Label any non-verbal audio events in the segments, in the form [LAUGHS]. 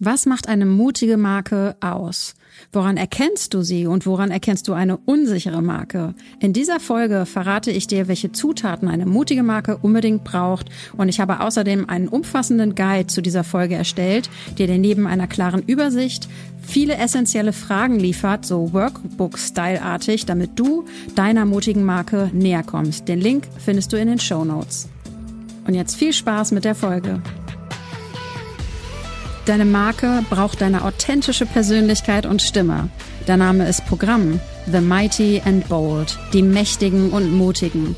Was macht eine mutige Marke aus? Woran erkennst du sie und woran erkennst du eine unsichere Marke? In dieser Folge verrate ich dir, welche Zutaten eine mutige Marke unbedingt braucht und ich habe außerdem einen umfassenden Guide zu dieser Folge erstellt, der dir neben einer klaren Übersicht viele essentielle Fragen liefert, so Workbook-Style-artig, damit du deiner mutigen Marke näher kommst. Den Link findest du in den Show Notes. Und jetzt viel Spaß mit der Folge. Deine Marke braucht deine authentische Persönlichkeit und Stimme. Der Name ist Programm. The Mighty and Bold. Die Mächtigen und Mutigen.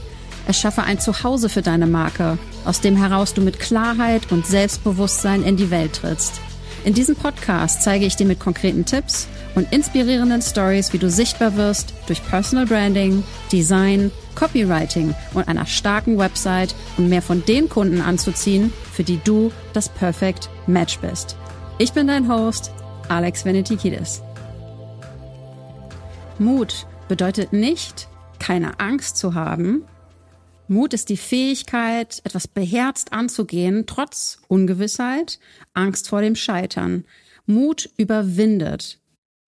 Erschaffe ein Zuhause für deine Marke, aus dem heraus du mit Klarheit und Selbstbewusstsein in die Welt trittst. In diesem Podcast zeige ich dir mit konkreten Tipps und inspirierenden Stories, wie du sichtbar wirst durch Personal Branding, Design, Copywriting und einer starken Website, um mehr von den Kunden anzuziehen, für die du das Perfect Match bist. Ich bin dein Host, Alex Venetikidis. Mut bedeutet nicht, keine Angst zu haben. Mut ist die Fähigkeit, etwas beherzt anzugehen, trotz Ungewissheit, Angst vor dem Scheitern. Mut überwindet.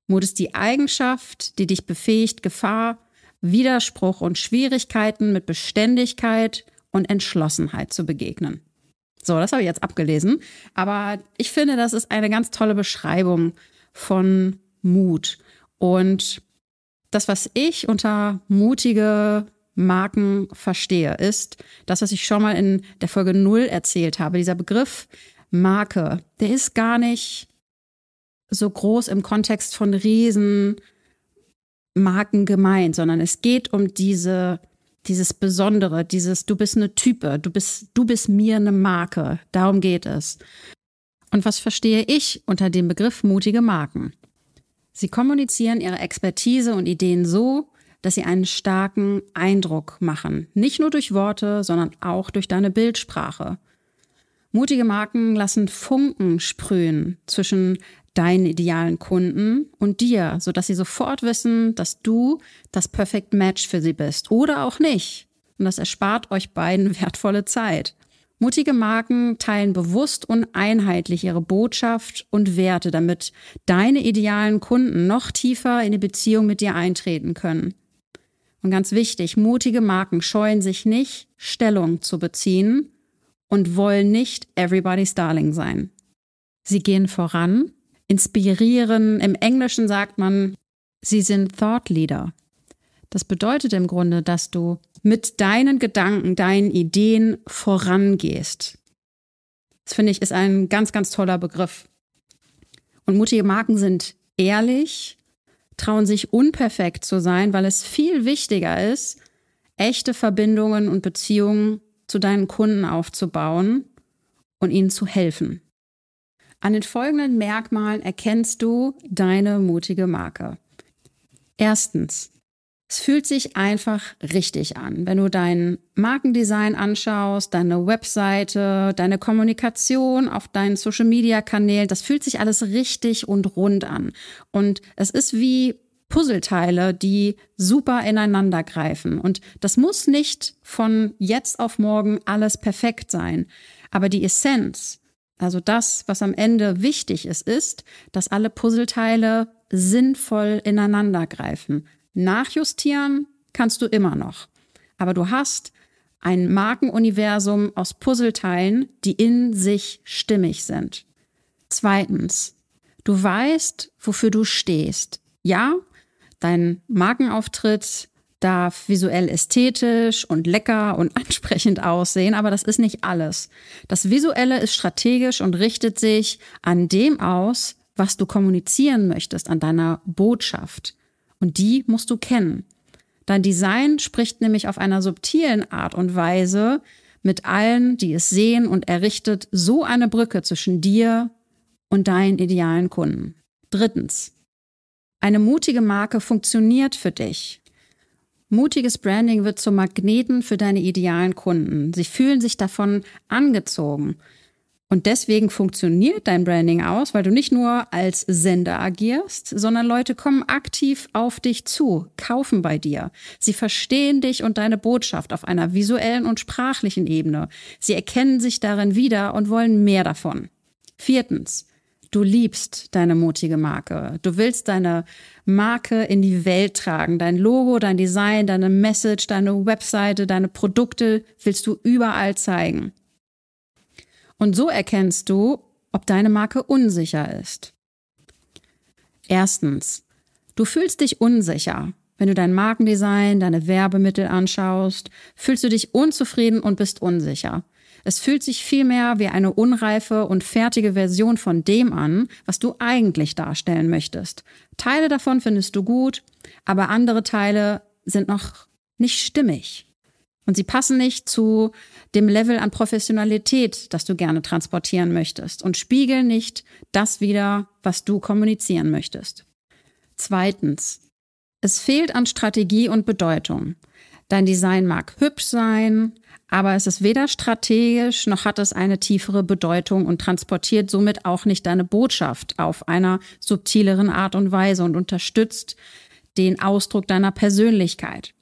Mut ist die Eigenschaft, die dich befähigt, Gefahr, Widerspruch und Schwierigkeiten mit Beständigkeit und Entschlossenheit zu begegnen. So, das habe ich jetzt abgelesen. Aber ich finde, das ist eine ganz tolle Beschreibung von Mut. Und das, was ich unter mutige Marken verstehe, ist das, was ich schon mal in der Folge 0 erzählt habe. Dieser Begriff Marke, der ist gar nicht so groß im Kontext von Riesen Marken gemeint, sondern es geht um diese dieses Besondere, dieses du bist eine Type, du bist du bist mir eine Marke. Darum geht es. Und was verstehe ich unter dem Begriff mutige Marken? Sie kommunizieren ihre Expertise und Ideen so, dass sie einen starken Eindruck machen. Nicht nur durch Worte, sondern auch durch deine Bildsprache. Mutige Marken lassen Funken sprühen zwischen deinen idealen Kunden und dir, sodass sie sofort wissen, dass du das Perfect Match für sie bist oder auch nicht. Und das erspart euch beiden [LAUGHS] wertvolle Zeit. Mutige Marken teilen bewusst und einheitlich ihre Botschaft und Werte, damit deine idealen Kunden noch tiefer in die Beziehung mit dir eintreten können. Und ganz wichtig, mutige Marken scheuen sich nicht, Stellung zu beziehen und wollen nicht everybody's darling sein. Sie gehen voran inspirieren. Im Englischen sagt man, sie sind Thought Leader. Das bedeutet im Grunde, dass du mit deinen Gedanken, deinen Ideen vorangehst. Das finde ich ist ein ganz, ganz toller Begriff. Und mutige Marken sind ehrlich, trauen sich unperfekt zu sein, weil es viel wichtiger ist, echte Verbindungen und Beziehungen zu deinen Kunden aufzubauen und ihnen zu helfen. An den folgenden Merkmalen erkennst du deine mutige Marke. Erstens, es fühlt sich einfach richtig an. Wenn du dein Markendesign anschaust, deine Webseite, deine Kommunikation auf deinen Social-Media-Kanälen, das fühlt sich alles richtig und rund an. Und es ist wie Puzzleteile, die super ineinander greifen. Und das muss nicht von jetzt auf morgen alles perfekt sein. Aber die Essenz, also das, was am Ende wichtig ist, ist, dass alle Puzzleteile sinnvoll ineinander greifen. Nachjustieren kannst du immer noch. Aber du hast ein Markenuniversum aus Puzzleteilen, die in sich stimmig sind. Zweitens, du weißt, wofür du stehst. Ja, dein Markenauftritt darf visuell ästhetisch und lecker und [LAUGHS] ansprechend aussehen, aber das ist nicht alles. Das Visuelle ist strategisch und richtet sich an dem aus, was du kommunizieren möchtest, an deiner Botschaft. Und die musst du kennen. Dein Design spricht nämlich auf einer subtilen Art und Weise mit allen, die es sehen und errichtet so eine Brücke zwischen dir und deinen idealen Kunden. Drittens. Eine mutige Marke funktioniert für dich. Mutiges Branding wird zum Magneten für deine idealen Kunden. Sie fühlen sich davon angezogen. Und deswegen funktioniert dein Branding aus, weil du nicht nur als Sender agierst, sondern Leute kommen aktiv auf dich zu, kaufen bei dir. Sie verstehen dich und deine Botschaft auf einer visuellen und sprachlichen Ebene. Sie erkennen sich darin wieder und wollen mehr davon. Viertens. Du liebst deine mutige Marke. Du willst deine Marke in die Welt tragen. Dein Logo, dein Design, deine Message, deine Webseite, deine Produkte willst du überall zeigen. Und so erkennst du, ob deine Marke unsicher ist. Erstens, du fühlst dich unsicher. Wenn du dein Markendesign, deine Werbemittel anschaust, fühlst du dich unzufrieden und bist unsicher. Es fühlt sich vielmehr wie eine unreife und fertige Version von dem an, was du eigentlich darstellen möchtest. Teile davon findest du gut, aber andere Teile sind noch nicht stimmig. Und sie passen nicht zu dem Level an Professionalität, das du gerne transportieren möchtest und spiegeln nicht das wider, was du kommunizieren möchtest. Zweitens. Es fehlt an Strategie und Bedeutung. Dein Design mag hübsch sein, aber es ist weder strategisch noch hat es eine tiefere Bedeutung und transportiert somit auch nicht deine Botschaft auf einer subtileren Art und Weise und unterstützt den Ausdruck deiner Persönlichkeit.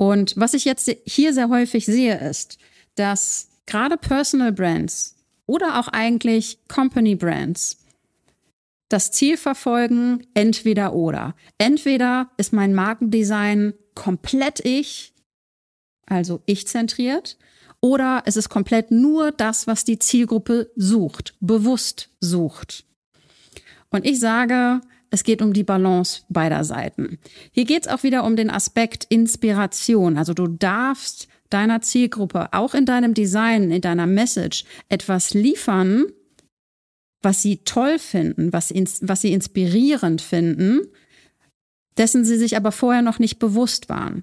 Und was ich jetzt hier sehr häufig sehe, ist, dass gerade Personal Brands oder auch eigentlich Company Brands das Ziel verfolgen, entweder oder. Entweder ist mein Markendesign komplett ich, also ich zentriert, oder es ist komplett nur das, was die Zielgruppe sucht, bewusst sucht. Und ich sage, es geht um die Balance beider Seiten. Hier geht es auch wieder um den Aspekt Inspiration. Also du darfst deiner Zielgruppe auch in deinem Design, in deiner Message etwas liefern, was sie toll finden, was, was sie inspirierend finden, dessen sie sich aber vorher noch nicht bewusst waren.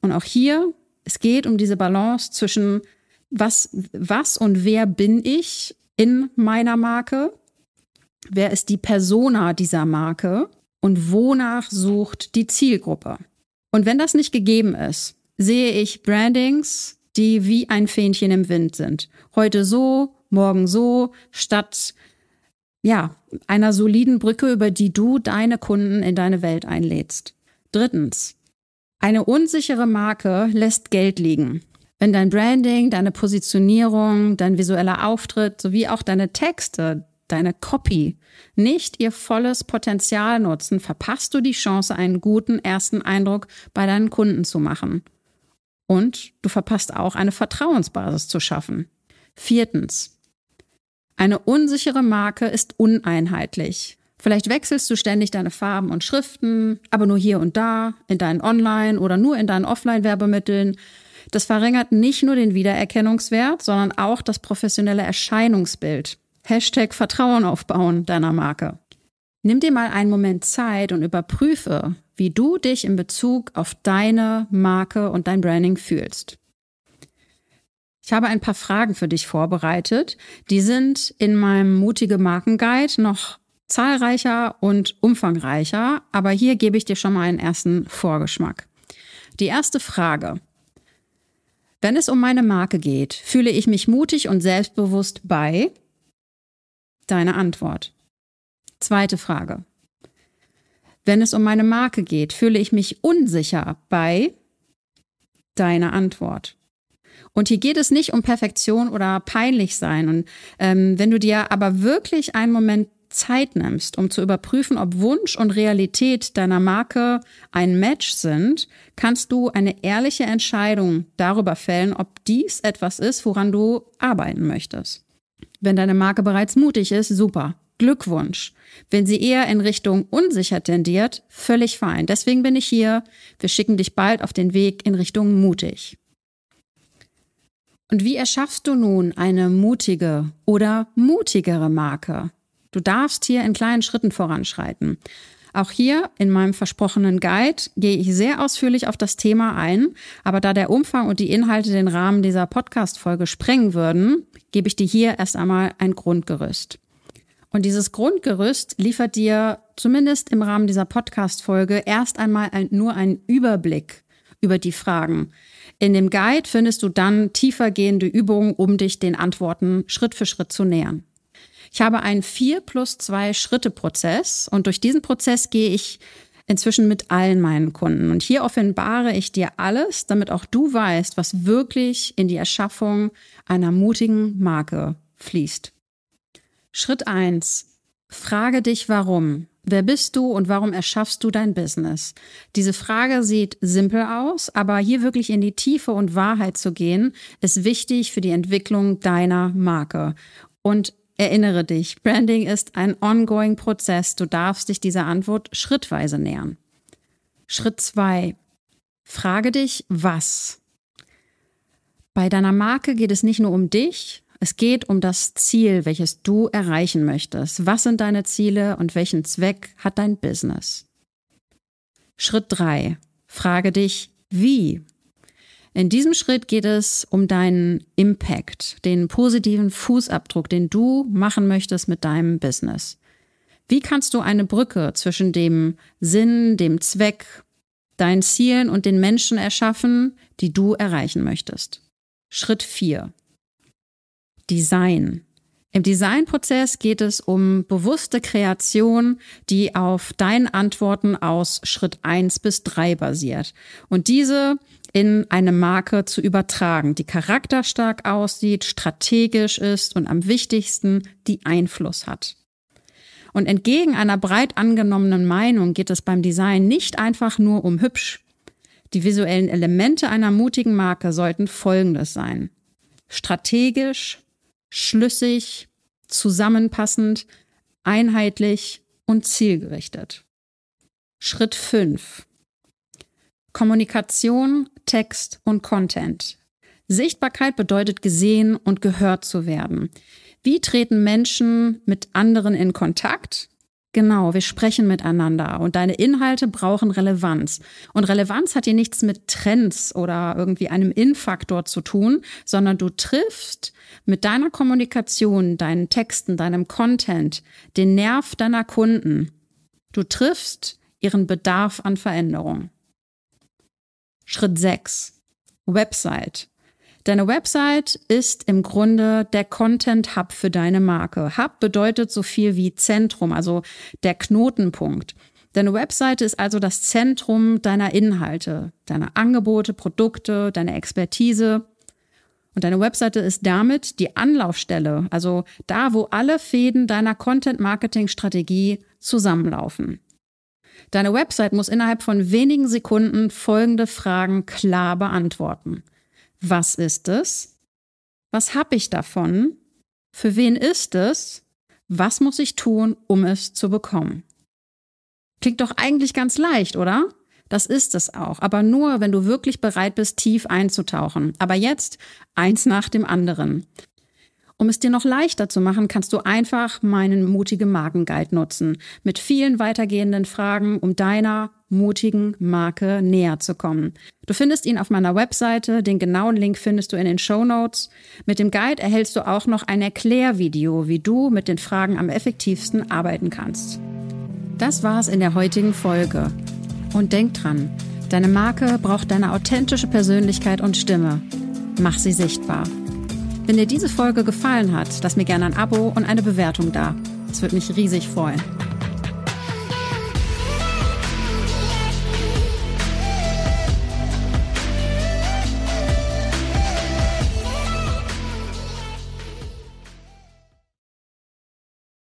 Und auch hier es geht um diese Balance zwischen was, was und wer bin ich in meiner Marke? Wer ist die Persona dieser Marke? Und wonach sucht die Zielgruppe? Und wenn das nicht gegeben ist, sehe ich Brandings, die wie ein Fähnchen im Wind sind. Heute so, morgen so, statt ja, einer soliden Brücke, über die du deine Kunden in deine Welt einlädst. Drittens, eine unsichere Marke lässt Geld liegen. Wenn dein Branding, deine Positionierung, dein visueller Auftritt sowie auch deine Texte, deine Copy nicht ihr volles Potenzial nutzen, verpasst du die Chance, einen guten ersten Eindruck bei deinen Kunden zu machen. Und du verpasst auch eine Vertrauensbasis zu schaffen. Viertens. Eine unsichere Marke ist uneinheitlich. Vielleicht wechselst du ständig deine Farben und Schriften, aber nur hier und da, in deinen Online- oder nur in deinen Offline-Werbemitteln. Das verringert nicht nur den Wiedererkennungswert, sondern auch das professionelle Erscheinungsbild. Hashtag Vertrauen aufbauen deiner Marke. Nimm dir mal einen Moment Zeit und überprüfe, wie du dich in Bezug auf deine Marke und dein Branding fühlst. Ich habe ein paar Fragen für dich vorbereitet. Die sind in meinem Mutige Markenguide noch zahlreicher und umfangreicher, aber hier gebe ich dir schon mal einen ersten Vorgeschmack. Die erste Frage. Wenn es um meine Marke geht, fühle ich mich mutig und selbstbewusst bei? Deine Antwort. Zweite Frage. Wenn es um meine Marke geht, fühle ich mich unsicher bei? Deine Antwort. Und hier geht es nicht um Perfektion oder peinlich sein. Und ähm, wenn du dir aber wirklich einen Moment Zeit nimmst, um zu überprüfen, ob Wunsch und Realität deiner Marke ein Match sind, kannst du eine ehrliche Entscheidung darüber fällen, ob dies etwas ist, woran du arbeiten möchtest. Wenn deine Marke bereits mutig ist, super. Glückwunsch. Wenn sie eher in Richtung unsicher tendiert, völlig fein. Deswegen bin ich hier. Wir schicken dich bald auf den Weg in Richtung mutig. Und wie erschaffst du nun eine mutige oder mutigere Marke? Du darfst hier in kleinen Schritten voranschreiten. Auch hier in meinem versprochenen Guide gehe ich sehr ausführlich auf das Thema ein, aber da der Umfang und die Inhalte den Rahmen dieser Podcast-Folge sprengen würden, gebe ich dir hier erst einmal ein Grundgerüst. Und dieses Grundgerüst liefert dir zumindest im Rahmen dieser Podcast-Folge erst einmal ein, nur einen Überblick über die Fragen. In dem Guide findest du dann tiefergehende Übungen, um dich den Antworten Schritt für Schritt zu nähern. Ich habe einen vier plus zwei Schritte Prozess und durch diesen Prozess gehe ich inzwischen mit allen meinen Kunden. Und hier offenbare ich dir alles, damit auch du weißt, was wirklich in die Erschaffung einer mutigen Marke fließt. Schritt eins: Frage dich warum. Wer bist du und warum erschaffst du dein Business? Diese Frage sieht simpel aus, aber hier wirklich in die Tiefe und Wahrheit zu gehen, ist wichtig für die Entwicklung deiner Marke. Und erinnere dich, Branding ist ein ongoing Prozess. Du darfst dich dieser Antwort schrittweise nähern. Schritt zwei: Frage dich, was? Bei deiner Marke geht es nicht nur um dich, es geht um das Ziel, welches du erreichen möchtest. Was sind deine Ziele und welchen Zweck hat dein Business? Schritt drei: Frage dich, wie? In diesem Schritt geht es um deinen Impact, den positiven Fußabdruck, den du machen möchtest mit deinem Business. Wie kannst du eine Brücke zwischen dem Sinn, dem Zweck, deinen Zielen und den Menschen erschaffen, die du erreichen möchtest? Schritt 4. Design. Im Designprozess geht es um bewusste Kreation, die auf deinen Antworten aus Schritt 1 bis 3 basiert. Und diese in eine Marke zu übertragen, die charakterstark aussieht, strategisch ist und am wichtigsten die Einfluss hat. Und entgegen einer breit angenommenen Meinung geht es beim Design nicht einfach nur um hübsch. Die visuellen Elemente einer mutigen Marke sollten folgendes sein strategisch, schlüssig, zusammenpassend, einheitlich und zielgerichtet. Schritt 5. Kommunikation, Text und Content. Sichtbarkeit bedeutet gesehen und gehört zu werden. Wie treten Menschen mit anderen in Kontakt? Genau, wir sprechen miteinander und deine Inhalte brauchen Relevanz. Und Relevanz hat hier nichts mit Trends oder irgendwie einem In-Faktor zu tun, sondern du triffst mit deiner Kommunikation, deinen Texten, deinem Content den Nerv deiner Kunden. Du triffst ihren Bedarf an Veränderung. Schritt 6. Website. Deine Website ist im Grunde der Content Hub für deine Marke. Hub bedeutet so viel wie Zentrum, also der Knotenpunkt. Deine Webseite ist also das Zentrum deiner Inhalte, deiner Angebote, Produkte, deiner Expertise. Und deine Webseite ist damit die Anlaufstelle, also da, wo alle Fäden deiner Content-Marketing-Strategie zusammenlaufen. Deine Website muss innerhalb von wenigen Sekunden folgende Fragen klar beantworten. Was ist es? Was habe ich davon? Für wen ist es? Was muss ich tun, um es zu bekommen? Klingt doch eigentlich ganz leicht, oder? Das ist es auch, aber nur, wenn du wirklich bereit bist, tief einzutauchen. Aber jetzt eins nach dem anderen. Um es dir noch leichter zu machen, kannst du einfach meinen mutige Markenguide nutzen. Mit vielen weitergehenden Fragen, um deiner mutigen Marke näher zu kommen. Du findest ihn auf meiner Webseite. Den genauen Link findest du in den Show Notes. Mit dem Guide erhältst du auch noch ein Erklärvideo, wie du mit den Fragen am effektivsten arbeiten kannst. Das war's in der heutigen Folge. Und denk dran, deine Marke braucht deine authentische Persönlichkeit und Stimme. Mach sie sichtbar. Wenn dir diese Folge gefallen hat, lass mir gerne ein Abo und eine Bewertung da. Das würde mich riesig freuen.